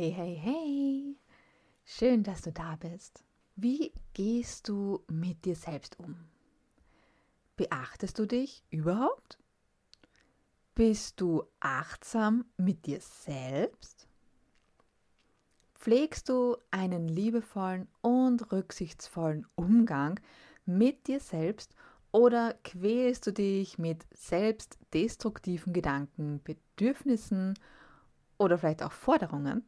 Hey, hey, hey! Schön, dass du da bist. Wie gehst du mit dir selbst um? Beachtest du dich überhaupt? Bist du achtsam mit dir selbst? Pflegst du einen liebevollen und rücksichtsvollen Umgang mit dir selbst oder quälst du dich mit selbstdestruktiven Gedanken, Bedürfnissen oder vielleicht auch Forderungen?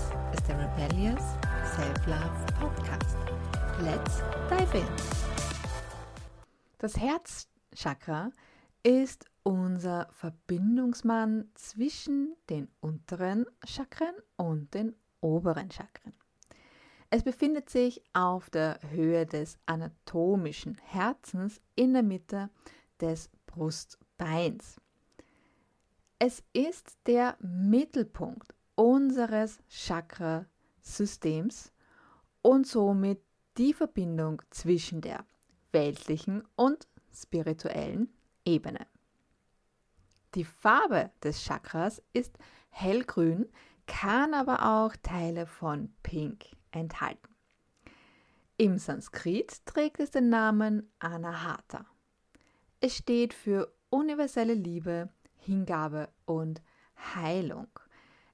der Rebellious Self-Love Podcast. Let's dive in. Das Herzchakra ist unser Verbindungsmann zwischen den unteren Chakren und den oberen Chakren. Es befindet sich auf der Höhe des anatomischen Herzens in der Mitte des Brustbeins. Es ist der Mittelpunkt unseres Chakrasystems und somit die Verbindung zwischen der weltlichen und spirituellen Ebene. Die Farbe des Chakras ist hellgrün, kann aber auch Teile von Pink enthalten. Im Sanskrit trägt es den Namen Anahata. Es steht für universelle Liebe, Hingabe und Heilung.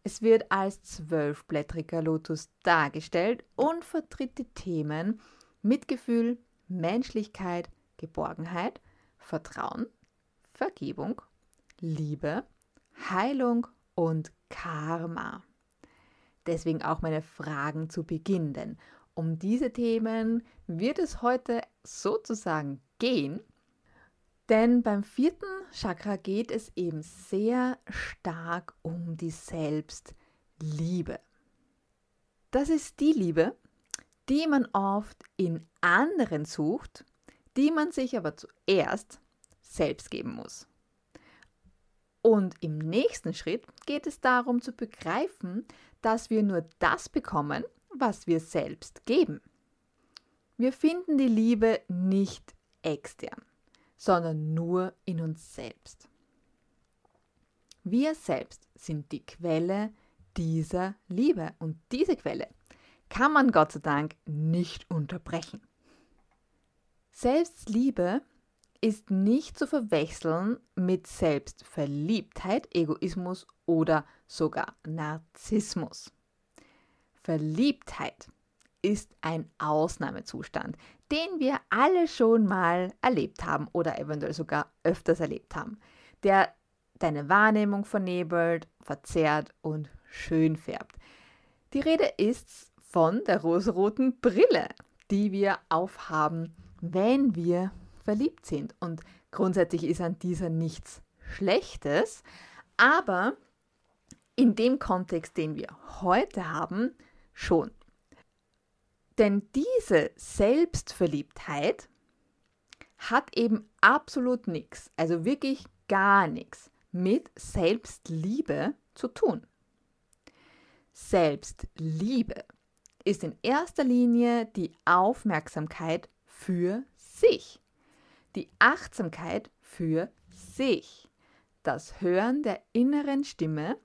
Es wird als zwölfblättriger Lotus dargestellt und vertritt die Themen Mitgefühl, Menschlichkeit, Geborgenheit, Vertrauen, Vergebung, Liebe, Heilung und Karma. Deswegen auch meine Fragen zu Beginn, denn um diese Themen wird es heute sozusagen gehen. Denn beim vierten Chakra geht es eben sehr stark um die Selbstliebe. Das ist die Liebe, die man oft in anderen sucht, die man sich aber zuerst selbst geben muss. Und im nächsten Schritt geht es darum zu begreifen, dass wir nur das bekommen, was wir selbst geben. Wir finden die Liebe nicht extern, sondern nur in uns selbst. Wir selbst sind die Quelle dieser Liebe und diese Quelle kann man Gott sei Dank nicht unterbrechen. Selbstliebe ist nicht zu verwechseln mit Selbstverliebtheit, Egoismus oder sogar Narzissmus. Verliebtheit ist ein Ausnahmezustand, den wir alle schon mal erlebt haben oder eventuell sogar öfters erlebt haben, der deine Wahrnehmung vernebelt, verzerrt und schön färbt. Die Rede ist von der rosaroten Brille, die wir aufhaben, wenn wir verliebt sind. Und grundsätzlich ist an dieser nichts Schlechtes, aber in dem Kontext, den wir heute haben, schon. Denn diese Selbstverliebtheit hat eben absolut nichts, also wirklich gar nichts mit Selbstliebe zu tun. Selbstliebe ist in erster Linie die Aufmerksamkeit für sich die Achtsamkeit für sich, das Hören der inneren Stimme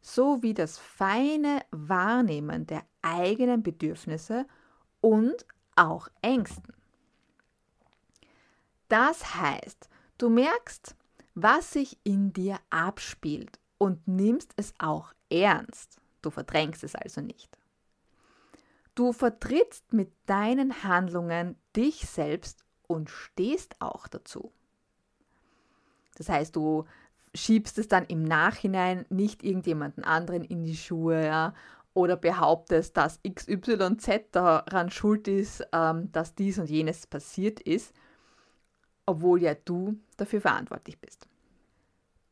sowie das feine Wahrnehmen der eigenen Bedürfnisse und auch Ängsten. Das heißt, du merkst, was sich in dir abspielt und nimmst es auch ernst. Du verdrängst es also nicht. Du vertrittst mit deinen Handlungen dich selbst und stehst auch dazu. Das heißt, du schiebst es dann im Nachhinein nicht irgendjemanden anderen in die Schuhe ja, oder behauptest, dass XYZ daran schuld ist, ähm, dass dies und jenes passiert ist, obwohl ja du dafür verantwortlich bist.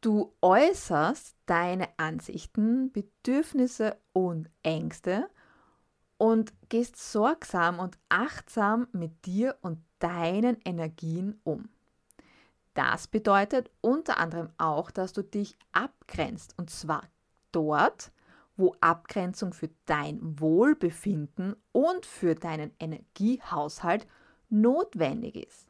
Du äußerst deine Ansichten, Bedürfnisse und Ängste und gehst sorgsam und achtsam mit dir und deinen Energien um. Das bedeutet unter anderem auch, dass du dich abgrenzt und zwar dort, wo Abgrenzung für dein Wohlbefinden und für deinen Energiehaushalt notwendig ist.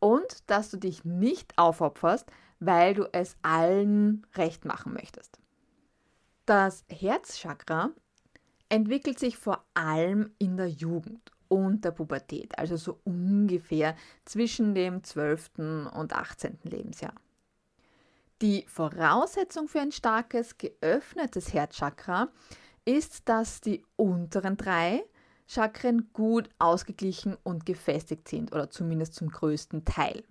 Und dass du dich nicht aufopferst, weil du es allen recht machen möchtest. Das Herzchakra entwickelt sich vor allem in der Jugend und der Pubertät, also so ungefähr zwischen dem 12. und 18. Lebensjahr. Die Voraussetzung für ein starkes, geöffnetes Herzchakra ist, dass die unteren drei Chakren gut ausgeglichen und gefestigt sind oder zumindest zum größten Teil.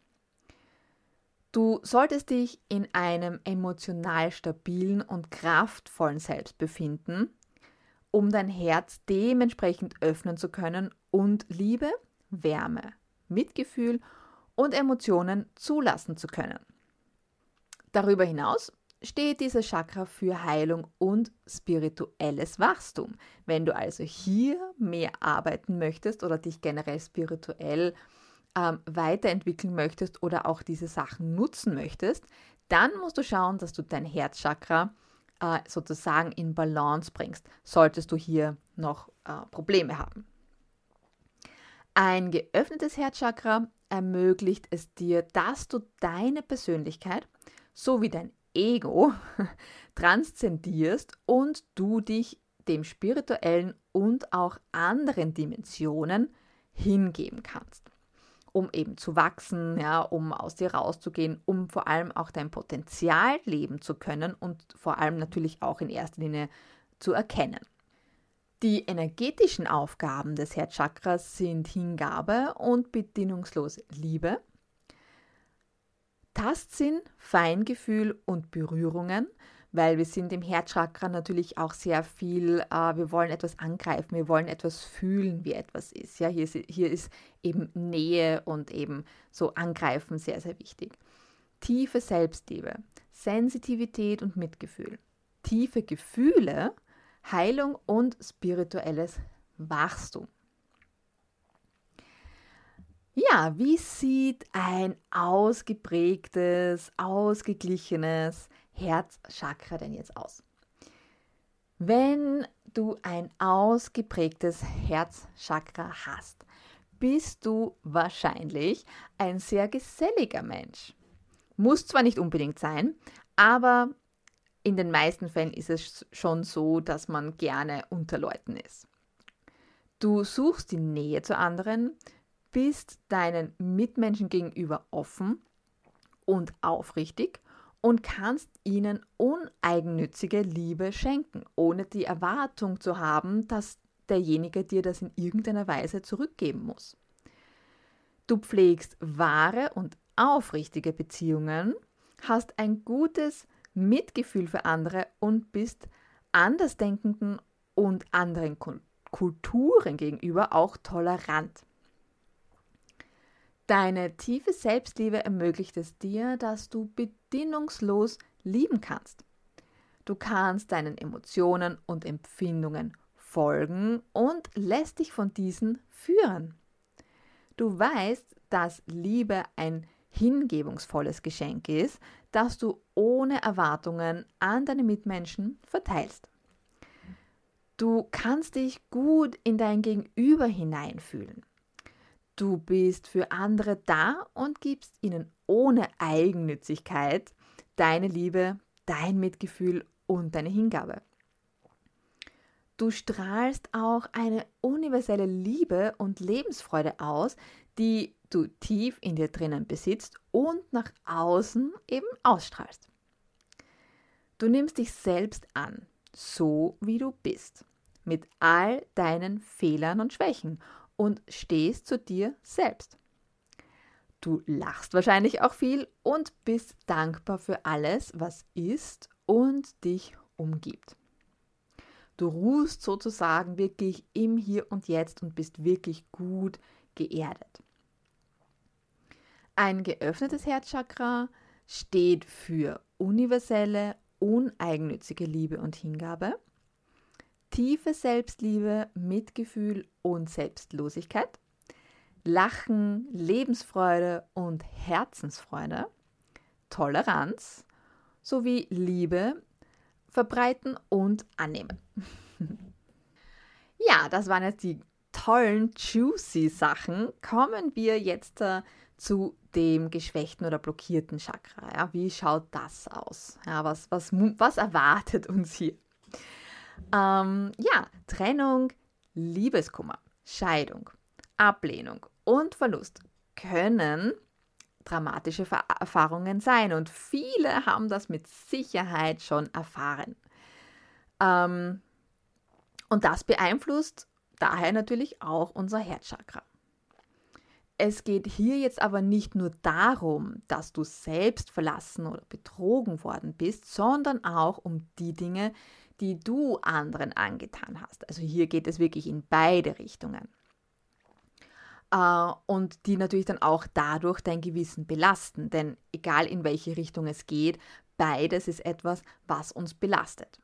Du solltest dich in einem emotional stabilen und kraftvollen Selbst befinden, um dein Herz dementsprechend öffnen zu können und Liebe, Wärme, Mitgefühl und Emotionen zulassen zu können. Darüber hinaus steht dieses Chakra für Heilung und spirituelles Wachstum. Wenn du also hier mehr arbeiten möchtest oder dich generell spirituell ähm, weiterentwickeln möchtest oder auch diese Sachen nutzen möchtest, dann musst du schauen, dass du dein Herzchakra äh, sozusagen in Balance bringst, solltest du hier noch äh, Probleme haben. Ein geöffnetes Herzchakra ermöglicht es dir, dass du deine Persönlichkeit sowie dein Ego transzendierst und du dich dem spirituellen und auch anderen Dimensionen hingeben kannst, um eben zu wachsen, ja, um aus dir rauszugehen, um vor allem auch dein Potenzial leben zu können und vor allem natürlich auch in erster Linie zu erkennen. Die energetischen Aufgaben des Herzchakras sind Hingabe und bedingungslose Liebe, Tastsinn, Feingefühl und Berührungen, weil wir sind im Herzchakra natürlich auch sehr viel, äh, wir wollen etwas angreifen, wir wollen etwas fühlen, wie etwas ist. Ja, hier ist, hier ist eben Nähe und eben so angreifen sehr, sehr wichtig. Tiefe Selbstliebe, Sensitivität und Mitgefühl, tiefe Gefühle, Heilung und spirituelles Wachstum. Ja, wie sieht ein ausgeprägtes, ausgeglichenes Herzchakra denn jetzt aus? Wenn du ein ausgeprägtes Herzchakra hast, bist du wahrscheinlich ein sehr geselliger Mensch. Muss zwar nicht unbedingt sein, aber in den meisten Fällen ist es schon so, dass man gerne unter Leuten ist. Du suchst die Nähe zu anderen, bist deinen Mitmenschen gegenüber offen und aufrichtig und kannst ihnen uneigennützige Liebe schenken, ohne die Erwartung zu haben, dass derjenige dir das in irgendeiner Weise zurückgeben muss. Du pflegst wahre und aufrichtige Beziehungen, hast ein gutes Mitgefühl für andere und bist Andersdenkenden und anderen Kulturen gegenüber auch tolerant. Deine tiefe Selbstliebe ermöglicht es dir, dass du bedingungslos lieben kannst. Du kannst deinen Emotionen und Empfindungen folgen und lässt dich von diesen führen. Du weißt, dass Liebe ein hingebungsvolles Geschenk ist, das du ohne Erwartungen an deine Mitmenschen verteilst. Du kannst dich gut in dein Gegenüber hineinfühlen. Du bist für andere da und gibst ihnen ohne Eigennützigkeit deine Liebe, dein Mitgefühl und deine Hingabe. Du strahlst auch eine universelle Liebe und Lebensfreude aus, die du tief in dir drinnen besitzt und nach außen eben ausstrahlst. Du nimmst dich selbst an, so wie du bist, mit all deinen Fehlern und Schwächen und stehst zu dir selbst. Du lachst wahrscheinlich auch viel und bist dankbar für alles, was ist und dich umgibt. Du ruhst sozusagen wirklich im Hier und Jetzt und bist wirklich gut geerdet. Ein geöffnetes Herzchakra steht für universelle, uneigennützige Liebe und Hingabe, tiefe Selbstliebe, Mitgefühl und Selbstlosigkeit, Lachen, Lebensfreude und Herzensfreude, Toleranz sowie Liebe verbreiten und annehmen. ja, das waren jetzt die tollen, juicy Sachen. Kommen wir jetzt äh, zu dem geschwächten oder blockierten Chakra. Ja, wie schaut das aus? Ja, was, was, was erwartet uns hier? Ähm, ja, Trennung, Liebeskummer, Scheidung, Ablehnung und Verlust können dramatische Erfahrungen sein und viele haben das mit Sicherheit schon erfahren. Ähm, und das beeinflusst daher natürlich auch unser Herzchakra. Es geht hier jetzt aber nicht nur darum, dass du selbst verlassen oder betrogen worden bist, sondern auch um die Dinge, die du anderen angetan hast. Also hier geht es wirklich in beide Richtungen. Äh, und die natürlich dann auch dadurch dein Gewissen belasten. Denn egal in welche Richtung es geht, beides ist etwas, was uns belastet.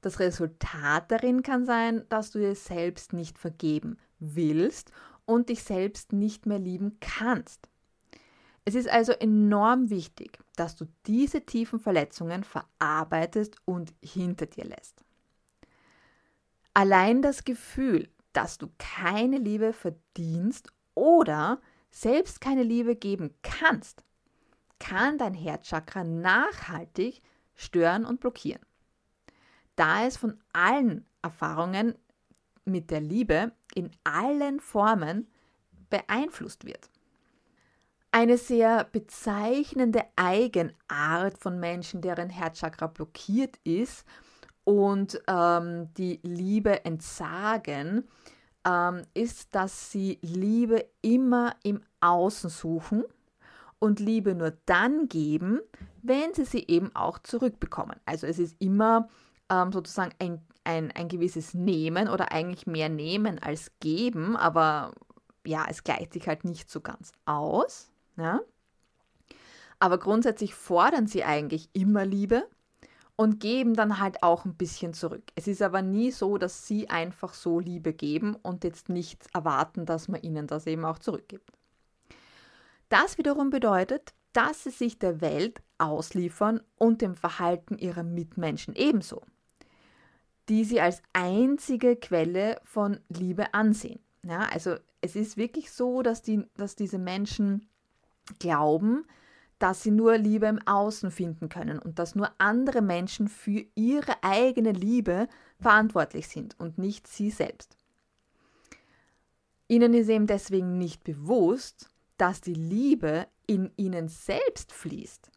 Das Resultat darin kann sein, dass du dir selbst nicht vergeben willst und dich selbst nicht mehr lieben kannst. Es ist also enorm wichtig, dass du diese tiefen Verletzungen verarbeitest und hinter dir lässt. Allein das Gefühl, dass du keine Liebe verdienst oder selbst keine Liebe geben kannst, kann dein Herzchakra nachhaltig stören und blockieren. Da es von allen Erfahrungen mit der Liebe in allen Formen beeinflusst wird. Eine sehr bezeichnende Eigenart von Menschen, deren Herzchakra blockiert ist und ähm, die Liebe entsagen, ähm, ist, dass sie Liebe immer im Außen suchen und Liebe nur dann geben, wenn sie sie eben auch zurückbekommen. Also es ist immer ähm, sozusagen ein ein, ein gewisses Nehmen oder eigentlich mehr Nehmen als Geben, aber ja, es gleicht sich halt nicht so ganz aus. Ja? Aber grundsätzlich fordern sie eigentlich immer Liebe und geben dann halt auch ein bisschen zurück. Es ist aber nie so, dass sie einfach so Liebe geben und jetzt nichts erwarten, dass man ihnen das eben auch zurückgibt. Das wiederum bedeutet, dass sie sich der Welt ausliefern und dem Verhalten ihrer Mitmenschen ebenso die sie als einzige Quelle von Liebe ansehen. Ja, also es ist wirklich so, dass, die, dass diese Menschen glauben, dass sie nur Liebe im Außen finden können und dass nur andere Menschen für ihre eigene Liebe verantwortlich sind und nicht sie selbst. Ihnen ist eben deswegen nicht bewusst, dass die Liebe in ihnen selbst fließt.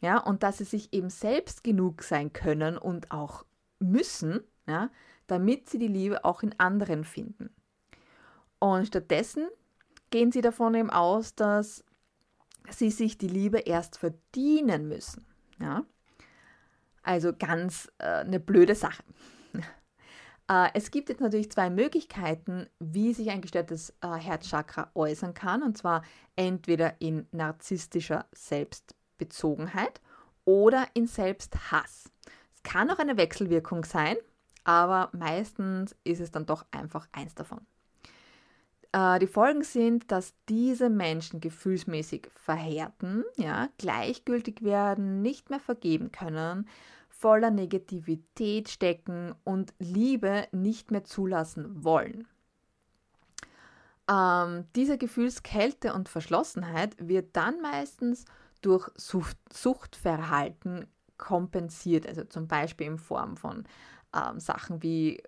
Ja, und dass sie sich eben selbst genug sein können und auch müssen, ja, damit sie die Liebe auch in anderen finden. Und stattdessen gehen sie davon eben aus, dass sie sich die Liebe erst verdienen müssen. Ja? Also ganz äh, eine blöde Sache. äh, es gibt jetzt natürlich zwei Möglichkeiten, wie sich ein gestörtes äh, Herzchakra äußern kann. Und zwar entweder in narzisstischer Selbstbezogenheit oder in Selbsthass kann auch eine Wechselwirkung sein, aber meistens ist es dann doch einfach eins davon. Äh, die Folgen sind, dass diese Menschen gefühlsmäßig verhärten, ja, gleichgültig werden, nicht mehr vergeben können, voller Negativität stecken und Liebe nicht mehr zulassen wollen. Ähm, diese Gefühlskälte und Verschlossenheit wird dann meistens durch Sucht, Suchtverhalten kompensiert, also zum Beispiel in Form von ähm, Sachen wie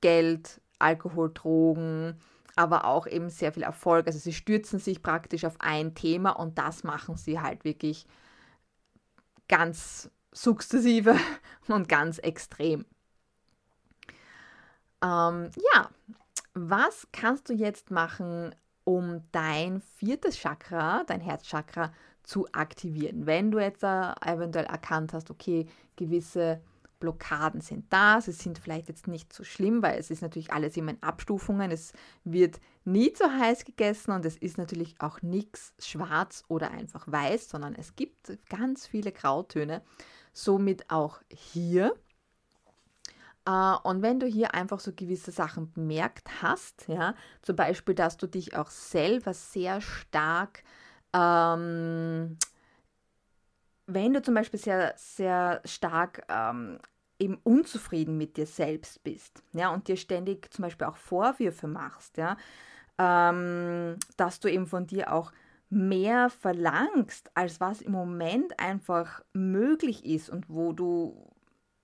Geld, Alkohol, Drogen, aber auch eben sehr viel Erfolg. Also sie stürzen sich praktisch auf ein Thema und das machen sie halt wirklich ganz sukzessive und ganz extrem. Ähm, ja, was kannst du jetzt machen, um dein viertes Chakra, dein Herzchakra, zu aktivieren. Wenn du jetzt äh, eventuell erkannt hast, okay, gewisse Blockaden sind da. Sie sind vielleicht jetzt nicht so schlimm, weil es ist natürlich alles immer in Abstufungen. Es wird nie zu heiß gegessen und es ist natürlich auch nichts schwarz oder einfach weiß, sondern es gibt ganz viele Grautöne. Somit auch hier. Äh, und wenn du hier einfach so gewisse Sachen bemerkt hast, ja, zum Beispiel, dass du dich auch selber sehr stark ähm, wenn du zum Beispiel sehr, sehr stark ähm, eben unzufrieden mit dir selbst bist, ja, und dir ständig zum Beispiel auch Vorwürfe machst, ja, ähm, dass du eben von dir auch mehr verlangst, als was im Moment einfach möglich ist und wo du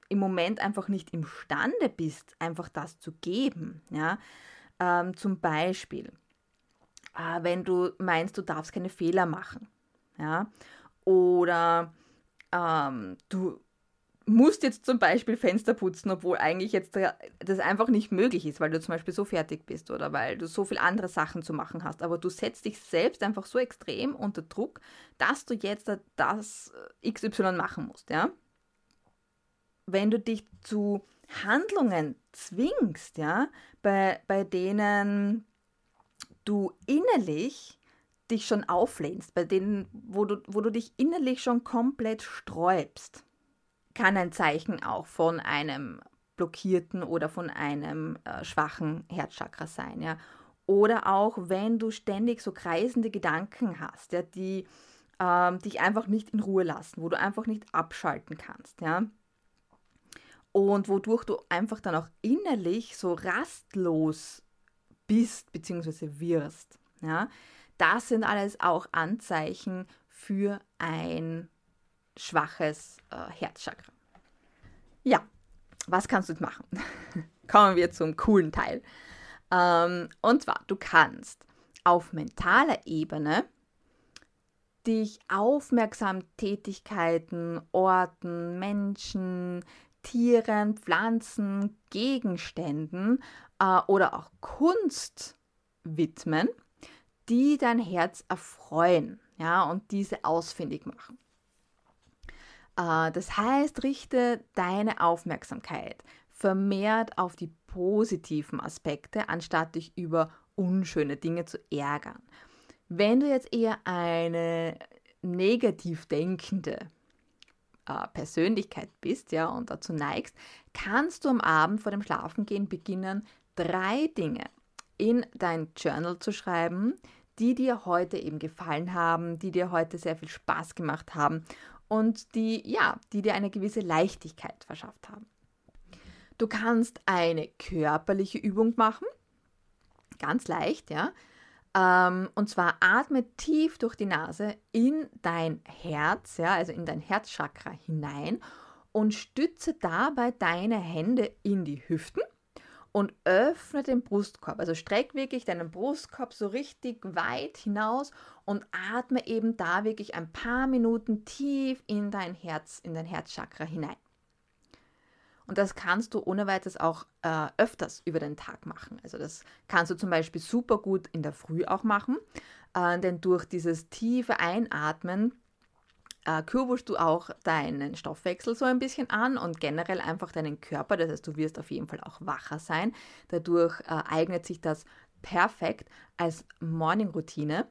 im Moment einfach nicht imstande bist, einfach das zu geben, ja, ähm, zum Beispiel, äh, wenn du meinst, du darfst keine Fehler machen, ja, oder ähm, du musst jetzt zum Beispiel Fenster putzen, obwohl eigentlich jetzt das einfach nicht möglich ist, weil du zum Beispiel so fertig bist oder weil du so viele andere Sachen zu machen hast. Aber du setzt dich selbst einfach so extrem unter Druck, dass du jetzt das XY machen musst, ja. Wenn du dich zu Handlungen zwingst, ja, bei, bei denen du innerlich dich schon auflehnst, bei denen, wo du, wo du dich innerlich schon komplett sträubst, kann ein Zeichen auch von einem blockierten oder von einem äh, schwachen Herzchakra sein. Ja? Oder auch, wenn du ständig so kreisende Gedanken hast, ja, die ähm, dich einfach nicht in Ruhe lassen, wo du einfach nicht abschalten kannst. Ja? Und wodurch du einfach dann auch innerlich so rastlos bist bzw. wirst. Ja? Das sind alles auch Anzeichen für ein schwaches äh, Herzchakra. Ja, was kannst du machen? Kommen wir zum coolen Teil. Ähm, und zwar, du kannst auf mentaler Ebene dich aufmerksam Tätigkeiten, Orten, Menschen, Tieren, Pflanzen, Gegenständen äh, oder auch Kunst widmen die dein Herz erfreuen ja, und diese ausfindig machen. Äh, das heißt, richte deine Aufmerksamkeit vermehrt auf die positiven Aspekte, anstatt dich über unschöne Dinge zu ärgern. Wenn du jetzt eher eine negativ denkende äh, Persönlichkeit bist, ja, und dazu neigst, kannst du am Abend vor dem Schlafengehen beginnen, drei Dinge in dein Journal zu schreiben, die dir heute eben gefallen haben, die dir heute sehr viel Spaß gemacht haben und die, ja, die dir eine gewisse Leichtigkeit verschafft haben. Du kannst eine körperliche Übung machen, ganz leicht, ja. Ähm, und zwar atme tief durch die Nase in dein Herz, ja, also in dein Herzchakra hinein und stütze dabei deine Hände in die Hüften und öffne den Brustkorb. Also streck wirklich deinen Brustkorb so richtig weit hinaus und atme eben da wirklich ein paar Minuten tief in dein Herz, in dein Herzchakra hinein. Und das kannst du ohne weiteres auch äh, öfters über den Tag machen. Also das kannst du zum Beispiel super gut in der Früh auch machen, äh, denn durch dieses tiefe Einatmen äh, kurbelst du auch deinen Stoffwechsel so ein bisschen an und generell einfach deinen Körper. Das heißt, du wirst auf jeden Fall auch wacher sein. Dadurch äh, eignet sich das perfekt als Morning-Routine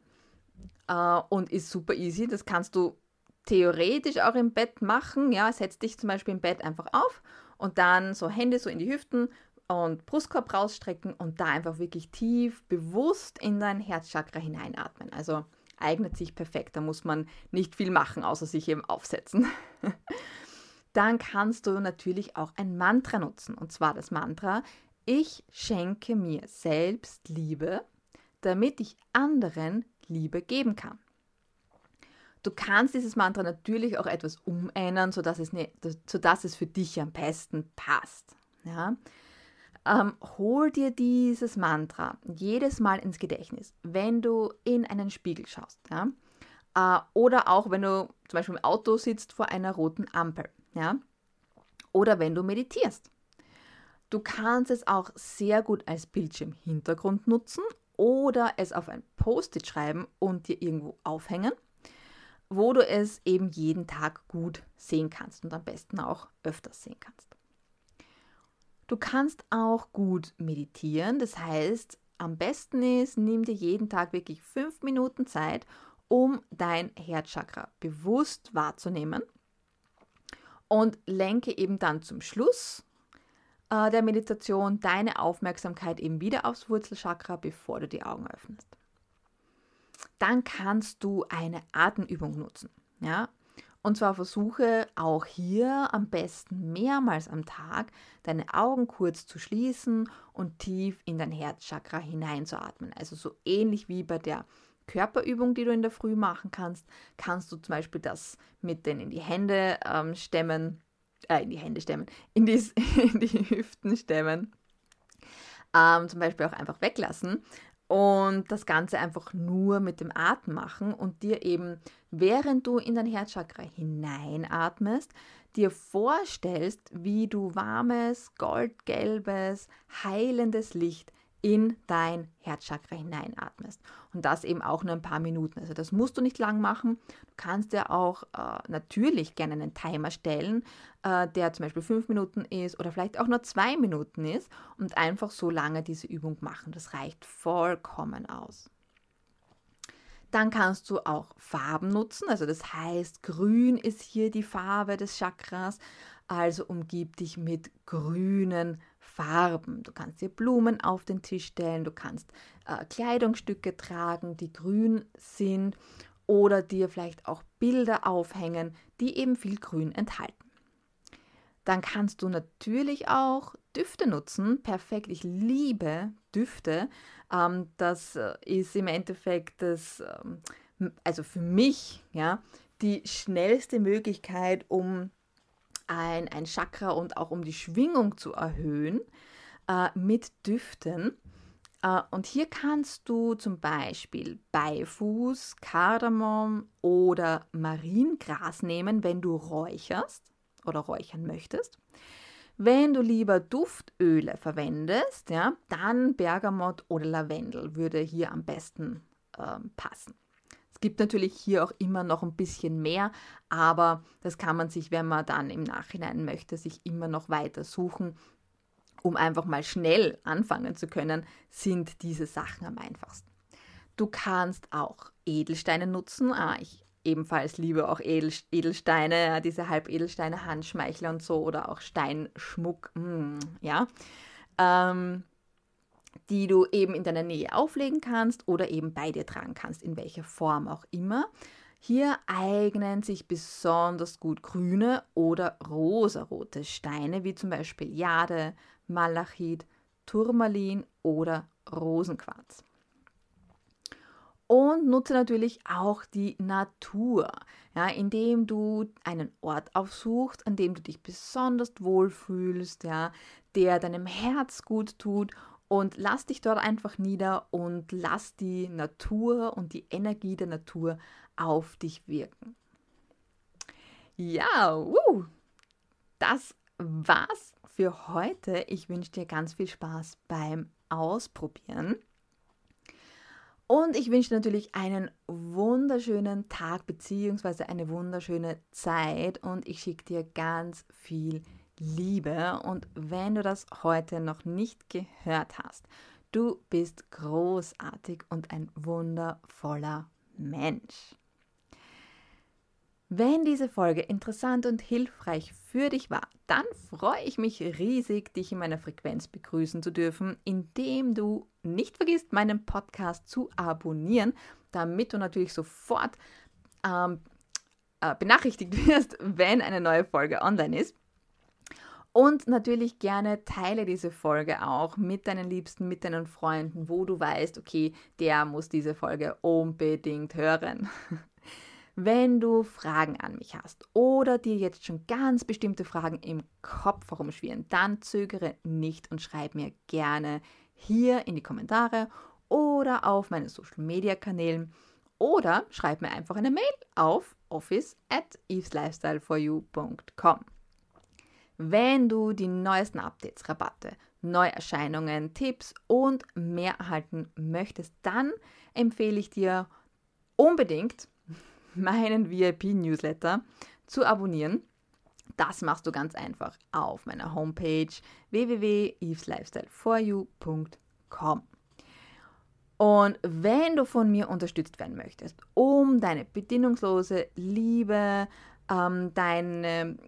äh, und ist super easy. Das kannst du theoretisch auch im Bett machen. Ja, setz dich zum Beispiel im Bett einfach auf und dann so Hände so in die Hüften und Brustkorb rausstrecken und da einfach wirklich tief bewusst in dein Herzchakra hineinatmen. Also eignet sich perfekt. Da muss man nicht viel machen, außer sich eben aufsetzen. Dann kannst du natürlich auch ein Mantra nutzen. Und zwar das Mantra, ich schenke mir selbst Liebe, damit ich anderen Liebe geben kann. Du kannst dieses Mantra natürlich auch etwas umändern, sodass es, ne, sodass es für dich am besten passt. Ja? Ähm, hol dir dieses Mantra jedes Mal ins Gedächtnis, wenn du in einen Spiegel schaust. Ja? Äh, oder auch, wenn du zum Beispiel im Auto sitzt vor einer roten Ampel. Ja? Oder wenn du meditierst. Du kannst es auch sehr gut als Bildschirmhintergrund nutzen oder es auf ein Post-it schreiben und dir irgendwo aufhängen, wo du es eben jeden Tag gut sehen kannst und am besten auch öfters sehen kannst. Du kannst auch gut meditieren, das heißt, am besten ist, nimm dir jeden Tag wirklich fünf Minuten Zeit, um dein Herzchakra bewusst wahrzunehmen und lenke eben dann zum Schluss äh, der Meditation deine Aufmerksamkeit eben wieder aufs Wurzelchakra, bevor du die Augen öffnest. Dann kannst du eine Atemübung nutzen. Ja? Und zwar versuche auch hier am besten mehrmals am Tag deine Augen kurz zu schließen und tief in dein Herzchakra hineinzuatmen. Also so ähnlich wie bei der Körperübung, die du in der Früh machen kannst, kannst du zum Beispiel das mit den in die Hände ähm, stemmen, äh, in die Hände stemmen, in die, in die Hüften stemmen, ähm, zum Beispiel auch einfach weglassen und das Ganze einfach nur mit dem Atem machen und dir eben, während du in dein Herzchakra hineinatmest, dir vorstellst, wie du warmes, goldgelbes, heilendes Licht in dein Herzchakra hineinatmest. Und das eben auch nur ein paar Minuten. Also das musst du nicht lang machen. Du kannst dir auch äh, natürlich gerne einen Timer stellen, äh, der zum Beispiel fünf Minuten ist oder vielleicht auch nur zwei Minuten ist und einfach so lange diese Übung machen. Das reicht vollkommen aus. Dann kannst du auch Farben nutzen. Also das heißt, grün ist hier die Farbe des Chakras. Also umgib dich mit grünen Farben. Du kannst dir Blumen auf den Tisch stellen, du kannst äh, Kleidungsstücke tragen, die grün sind oder dir vielleicht auch Bilder aufhängen, die eben viel Grün enthalten. Dann kannst du natürlich auch Düfte nutzen. Perfekt, ich liebe Düfte. Ähm, das äh, ist im Endeffekt das, ähm, also für mich, ja, die schnellste Möglichkeit, um ein, ein Chakra und auch um die Schwingung zu erhöhen äh, mit Düften. Äh, und hier kannst du zum Beispiel Beifuß, Kardamom oder Mariengras nehmen, wenn du räucherst oder räuchern möchtest. Wenn du lieber Duftöle verwendest, ja, dann Bergamott oder Lavendel würde hier am besten äh, passen gibt natürlich hier auch immer noch ein bisschen mehr, aber das kann man sich, wenn man dann im Nachhinein möchte, sich immer noch weiter suchen. Um einfach mal schnell anfangen zu können, sind diese Sachen am einfachsten. Du kannst auch Edelsteine nutzen. Ah, ich ebenfalls liebe auch Edel, Edelsteine, diese Halbedelsteine, Handschmeichler und so oder auch Steinschmuck. Mm, ja. Ähm, die du eben in deiner Nähe auflegen kannst oder eben bei dir tragen kannst, in welcher Form auch immer. Hier eignen sich besonders gut grüne oder rosarote Steine, wie zum Beispiel Jade, Malachit, Turmalin oder Rosenquarz. Und nutze natürlich auch die Natur, ja, indem du einen Ort aufsuchst, an dem du dich besonders wohlfühlst, ja, der deinem Herz gut tut und lass dich dort einfach nieder und lass die Natur und die Energie der Natur auf dich wirken. Ja, uh, das war's für heute. Ich wünsche dir ganz viel Spaß beim Ausprobieren. Und ich wünsche natürlich einen wunderschönen Tag bzw. eine wunderschöne Zeit und ich schicke dir ganz viel Liebe. Und wenn du das heute noch nicht gehört hast, du bist großartig und ein wundervoller Mensch. Wenn diese Folge interessant und hilfreich für dich war, dann freue ich mich riesig, dich in meiner Frequenz begrüßen zu dürfen, indem du nicht vergisst, meinen Podcast zu abonnieren, damit du natürlich sofort ähm, äh, benachrichtigt wirst, wenn eine neue Folge online ist. Und natürlich gerne teile diese Folge auch mit deinen Liebsten, mit deinen Freunden, wo du weißt, okay, der muss diese Folge unbedingt hören. Wenn du Fragen an mich hast oder dir jetzt schon ganz bestimmte Fragen im Kopf herumschwirren, dann zögere nicht und schreib mir gerne hier in die Kommentare oder auf meinen Social Media Kanälen oder schreib mir einfach eine Mail auf office at eveslifestyleforyou.com. Wenn du die neuesten Updates, Rabatte, Neuerscheinungen, Tipps und mehr erhalten möchtest, dann empfehle ich dir unbedingt meinen VIP-Newsletter zu abonnieren. Das machst du ganz einfach auf meiner Homepage www.eveslifestyleforyou.com. Und wenn du von mir unterstützt werden möchtest, um deine bedingungslose Liebe, ähm, dein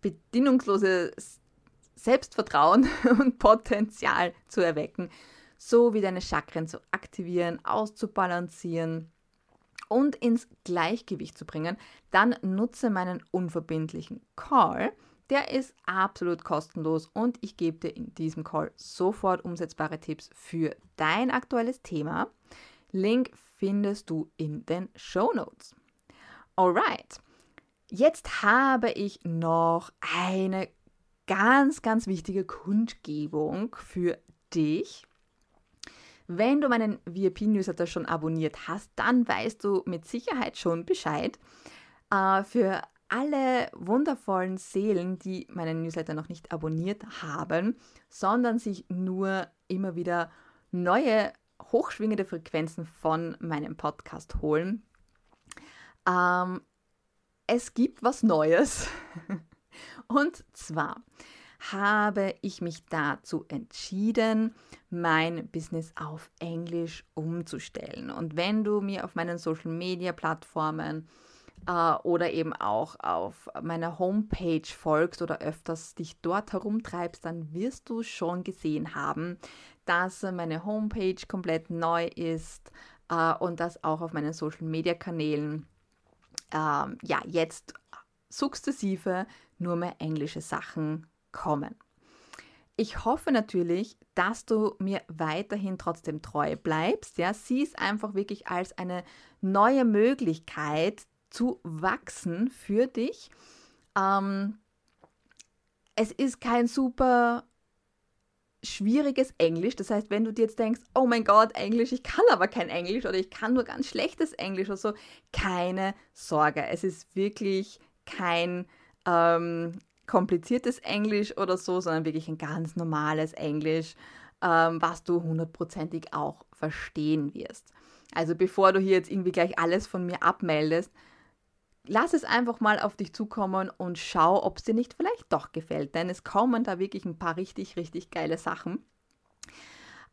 bedingungsloses Selbstvertrauen und Potenzial zu erwecken, so wie deine Chakren zu aktivieren, auszubalancieren und ins Gleichgewicht zu bringen, dann nutze meinen unverbindlichen Call. Der ist absolut kostenlos und ich gebe dir in diesem Call sofort umsetzbare Tipps für dein aktuelles Thema. Link findest du in den Show Notes. Alright, jetzt habe ich noch eine ganz, ganz wichtige Kundgebung für dich. Wenn du meinen VIP-Newsletter schon abonniert hast, dann weißt du mit Sicherheit schon Bescheid. Äh, für alle wundervollen Seelen, die meinen Newsletter noch nicht abonniert haben, sondern sich nur immer wieder neue hochschwingende Frequenzen von meinem Podcast holen. Ähm, es gibt was Neues. Und zwar habe ich mich dazu entschieden, mein Business auf Englisch umzustellen. Und wenn du mir auf meinen Social-Media-Plattformen äh, oder eben auch auf meiner Homepage folgst oder öfters dich dort herumtreibst, dann wirst du schon gesehen haben, dass meine Homepage komplett neu ist äh, und dass auch auf meinen Social-Media-Kanälen äh, ja jetzt sukzessive nur mehr englische Sachen kommen. Ich hoffe natürlich, dass du mir weiterhin trotzdem treu bleibst. Ja, sieh es einfach wirklich als eine neue Möglichkeit zu wachsen für dich. Ähm, es ist kein super schwieriges Englisch. Das heißt, wenn du dir jetzt denkst, oh mein Gott, Englisch, ich kann aber kein Englisch oder ich kann nur ganz schlechtes Englisch oder so, keine Sorge. Es ist wirklich kein ähm, kompliziertes Englisch oder so, sondern wirklich ein ganz normales Englisch, ähm, was du hundertprozentig auch verstehen wirst. Also bevor du hier jetzt irgendwie gleich alles von mir abmeldest, lass es einfach mal auf dich zukommen und schau, ob es dir nicht vielleicht doch gefällt. Denn es kommen da wirklich ein paar richtig, richtig geile Sachen.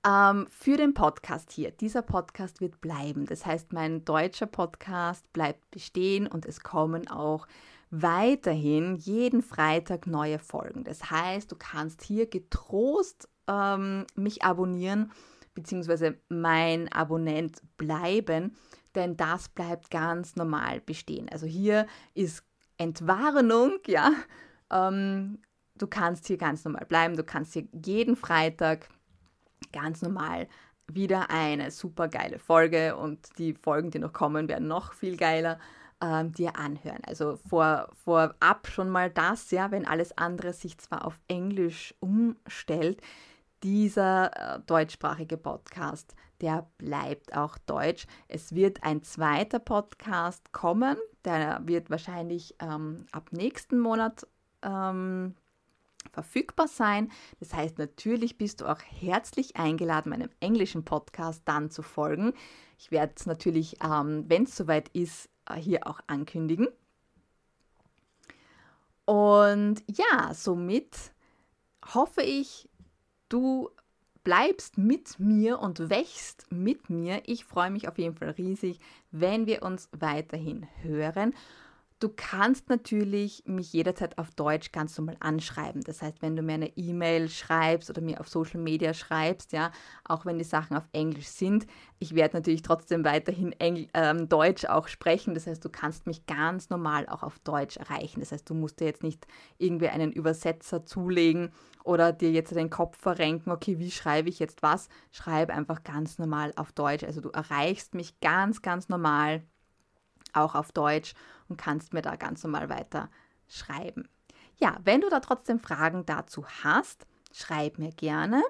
Ähm, für den Podcast hier. Dieser Podcast wird bleiben. Das heißt, mein deutscher Podcast bleibt bestehen und es kommen auch weiterhin jeden Freitag neue Folgen. Das heißt, du kannst hier getrost ähm, mich abonnieren, beziehungsweise mein Abonnent bleiben, denn das bleibt ganz normal bestehen. Also hier ist Entwarnung, ja. Ähm, du kannst hier ganz normal bleiben, du kannst hier jeden Freitag ganz normal wieder eine super geile Folge und die Folgen, die noch kommen, werden noch viel geiler ähm, dir anhören. Also vor, vorab schon mal das, ja, wenn alles andere sich zwar auf Englisch umstellt, dieser äh, deutschsprachige Podcast, der bleibt auch deutsch. Es wird ein zweiter Podcast kommen, der wird wahrscheinlich ähm, ab nächsten Monat ähm, verfügbar sein. Das heißt, natürlich bist du auch herzlich eingeladen, meinem englischen Podcast dann zu folgen. Ich werde es natürlich, ähm, wenn es soweit ist, hier auch ankündigen. Und ja, somit hoffe ich, du bleibst mit mir und wächst mit mir. Ich freue mich auf jeden Fall riesig, wenn wir uns weiterhin hören. Du kannst natürlich mich jederzeit auf Deutsch ganz normal anschreiben. Das heißt, wenn du mir eine E-Mail schreibst oder mir auf Social Media schreibst, ja, auch wenn die Sachen auf Englisch sind, ich werde natürlich trotzdem weiterhin Engl ähm, Deutsch auch sprechen. Das heißt, du kannst mich ganz normal auch auf Deutsch erreichen. Das heißt, du musst dir jetzt nicht irgendwie einen Übersetzer zulegen oder dir jetzt den Kopf verrenken, okay, wie schreibe ich jetzt was? Schreib einfach ganz normal auf Deutsch. Also du erreichst mich ganz, ganz normal auch auf Deutsch und kannst mir da ganz normal weiter schreiben. Ja, wenn du da trotzdem Fragen dazu hast, schreib mir gerne.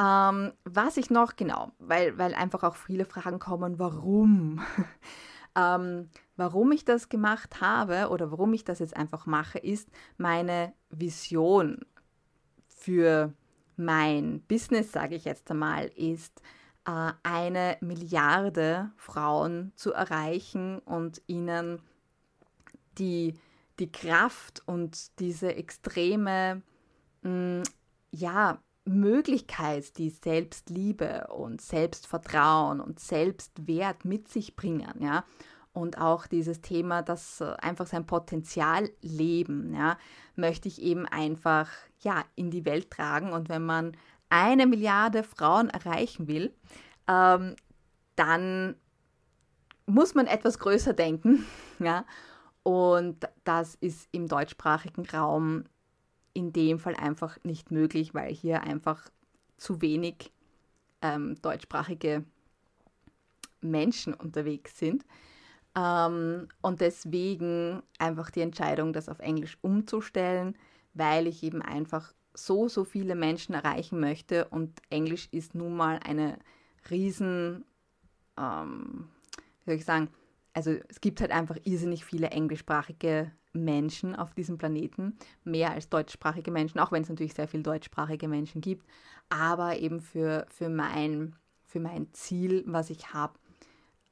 Ähm, was ich noch, genau, weil, weil einfach auch viele Fragen kommen, warum? ähm, warum ich das gemacht habe oder warum ich das jetzt einfach mache, ist meine Vision für mein Business, sage ich jetzt einmal, ist, äh, eine Milliarde Frauen zu erreichen und ihnen die, die Kraft und diese extreme, mm, ja, Möglichkeit, die Selbstliebe und Selbstvertrauen und Selbstwert mit sich bringen, ja. Und auch dieses Thema, das äh, einfach sein Potenzial leben, ja, möchte ich eben einfach, ja, in die Welt tragen. Und wenn man eine Milliarde Frauen erreichen will, ähm, dann muss man etwas größer denken, ja. Und das ist im deutschsprachigen Raum in dem Fall einfach nicht möglich, weil hier einfach zu wenig ähm, deutschsprachige Menschen unterwegs sind. Ähm, und deswegen einfach die Entscheidung, das auf Englisch umzustellen, weil ich eben einfach so, so viele Menschen erreichen möchte. Und Englisch ist nun mal eine riesen, ähm, wie soll ich sagen, also es gibt halt einfach irrsinnig viele englischsprachige Menschen auf diesem Planeten, mehr als deutschsprachige Menschen, auch wenn es natürlich sehr viele deutschsprachige Menschen gibt, aber eben für, für, mein, für mein Ziel, was ich habe,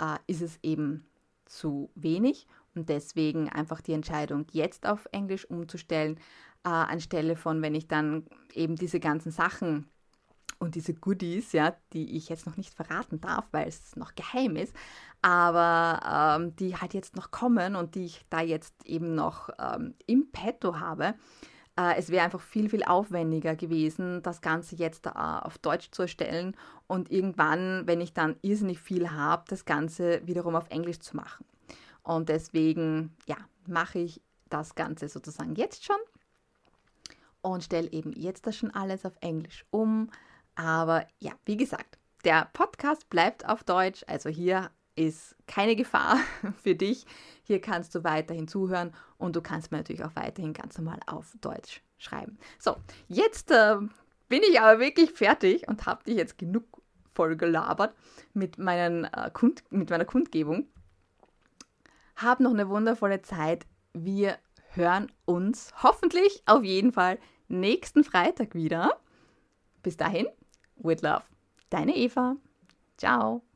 äh, ist es eben zu wenig und deswegen einfach die Entscheidung, jetzt auf Englisch umzustellen, äh, anstelle von, wenn ich dann eben diese ganzen Sachen und diese Goodies, ja, die ich jetzt noch nicht verraten darf, weil es noch geheim ist, aber ähm, die halt jetzt noch kommen und die ich da jetzt eben noch ähm, im Petto habe. Äh, es wäre einfach viel, viel aufwendiger gewesen, das Ganze jetzt äh, auf Deutsch zu erstellen und irgendwann, wenn ich dann irrsinnig viel habe, das Ganze wiederum auf Englisch zu machen. Und deswegen, ja, mache ich das Ganze sozusagen jetzt schon und stelle eben jetzt das schon alles auf Englisch um. Aber ja, wie gesagt, der Podcast bleibt auf Deutsch. Also hier ist keine Gefahr für dich. Hier kannst du weiterhin zuhören und du kannst mir natürlich auch weiterhin ganz normal auf Deutsch schreiben. So, jetzt äh, bin ich aber wirklich fertig und habe dich jetzt genug voll gelabert mit, meinen, äh, Kund mit meiner Kundgebung. Hab noch eine wundervolle Zeit. Wir hören uns hoffentlich auf jeden Fall nächsten Freitag wieder. Bis dahin, with love. Deine Eva. Ciao.